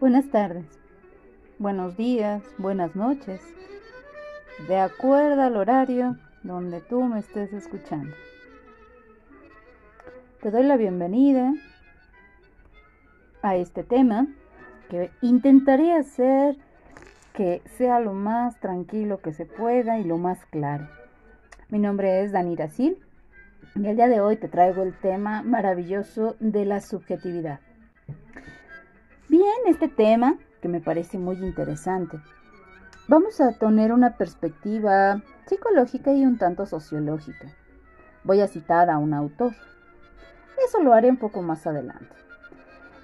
Buenas tardes, buenos días, buenas noches, de acuerdo al horario donde tú me estés escuchando. Te doy la bienvenida a este tema que intentaré hacer que sea lo más tranquilo que se pueda y lo más claro. Mi nombre es Danira Sil y el día de hoy te traigo el tema maravilloso de la subjetividad. Bien, este tema, que me parece muy interesante, vamos a tener una perspectiva psicológica y un tanto sociológica. Voy a citar a un autor. Eso lo haré un poco más adelante.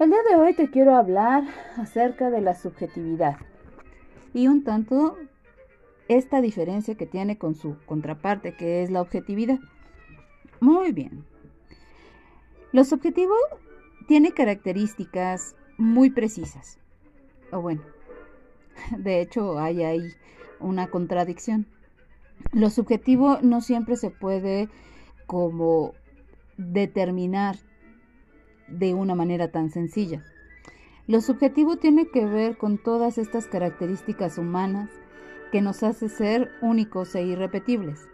El día de hoy te quiero hablar acerca de la subjetividad y un tanto esta diferencia que tiene con su contraparte, que es la objetividad. Muy bien. Lo subjetivo tiene características muy precisas. O bueno, de hecho hay ahí una contradicción. Lo subjetivo no siempre se puede como determinar de una manera tan sencilla. Lo subjetivo tiene que ver con todas estas características humanas que nos hace ser únicos e irrepetibles,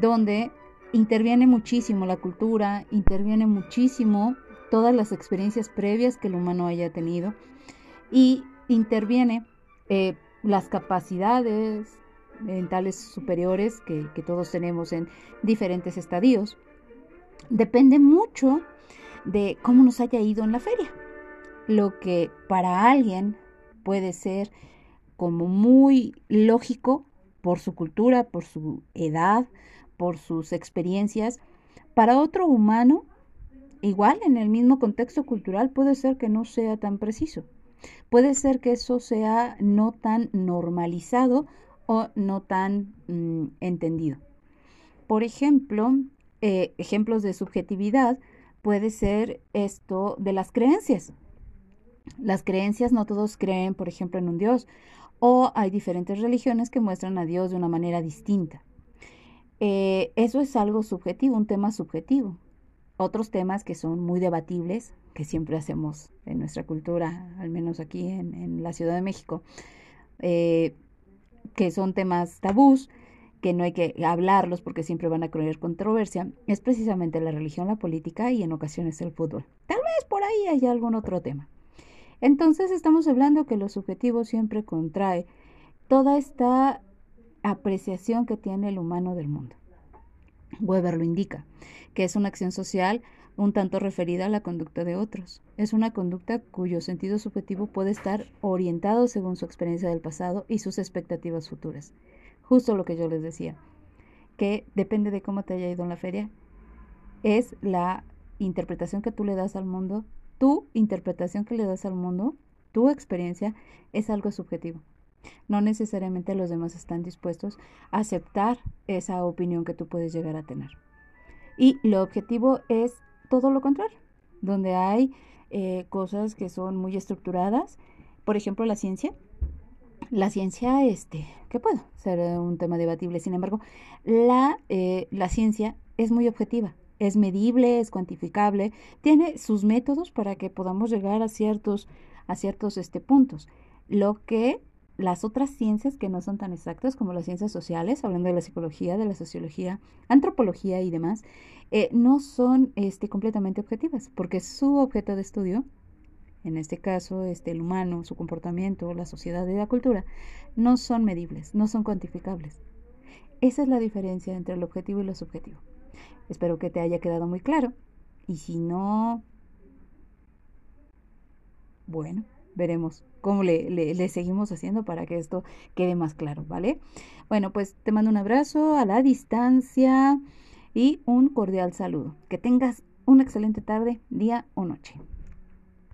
donde interviene muchísimo la cultura, interviene muchísimo todas las experiencias previas que el humano haya tenido y interviene eh, las capacidades mentales superiores que, que todos tenemos en diferentes estadios. Depende mucho de cómo nos haya ido en la feria. Lo que para alguien puede ser como muy lógico por su cultura, por su edad, por sus experiencias, para otro humano igual en el mismo contexto cultural puede ser que no sea tan preciso. Puede ser que eso sea no tan normalizado o no tan mm, entendido. Por ejemplo, eh, ejemplos de subjetividad puede ser esto de las creencias. Las creencias no todos creen, por ejemplo, en un Dios, o hay diferentes religiones que muestran a Dios de una manera distinta. Eh, eso es algo subjetivo, un tema subjetivo otros temas que son muy debatibles, que siempre hacemos en nuestra cultura, al menos aquí en, la Ciudad de México, eh, que son temas tabús, que no hay que hablarlos porque siempre van a crear controversia, es precisamente la religión, la política y en ocasiones el fútbol. Tal vez por ahí haya algún otro tema. Entonces estamos hablando que lo subjetivo siempre contrae toda esta apreciación que tiene el humano del mundo. Weber lo indica, que es una acción social un tanto referida a la conducta de otros. Es una conducta cuyo sentido subjetivo puede estar orientado según su experiencia del pasado y sus expectativas futuras. Justo lo que yo les decía, que depende de cómo te haya ido en la feria, es la interpretación que tú le das al mundo, tu interpretación que le das al mundo, tu experiencia es algo subjetivo. No necesariamente los demás están dispuestos a aceptar esa opinión que tú puedes llegar a tener. Y lo objetivo es todo lo contrario, donde hay eh, cosas que son muy estructuradas, por ejemplo la ciencia. La ciencia, este, que puedo ser un tema debatible, sin embargo, la, eh, la ciencia es muy objetiva, es medible, es cuantificable, tiene sus métodos para que podamos llegar a ciertos, a ciertos este, puntos. Lo que las otras ciencias que no son tan exactas como las ciencias sociales, hablando de la psicología, de la sociología, antropología y demás, eh, no son este, completamente objetivas, porque su objeto de estudio, en este caso este, el humano, su comportamiento, la sociedad y la cultura, no son medibles, no son cuantificables. Esa es la diferencia entre el objetivo y lo subjetivo. Espero que te haya quedado muy claro. Y si no, bueno, veremos cómo le, seguimos haciendo para que esto quede más claro, ¿vale? Bueno, pues te mando un abrazo a la distancia y un cordial saludo. Que tengas una excelente tarde, día o noche.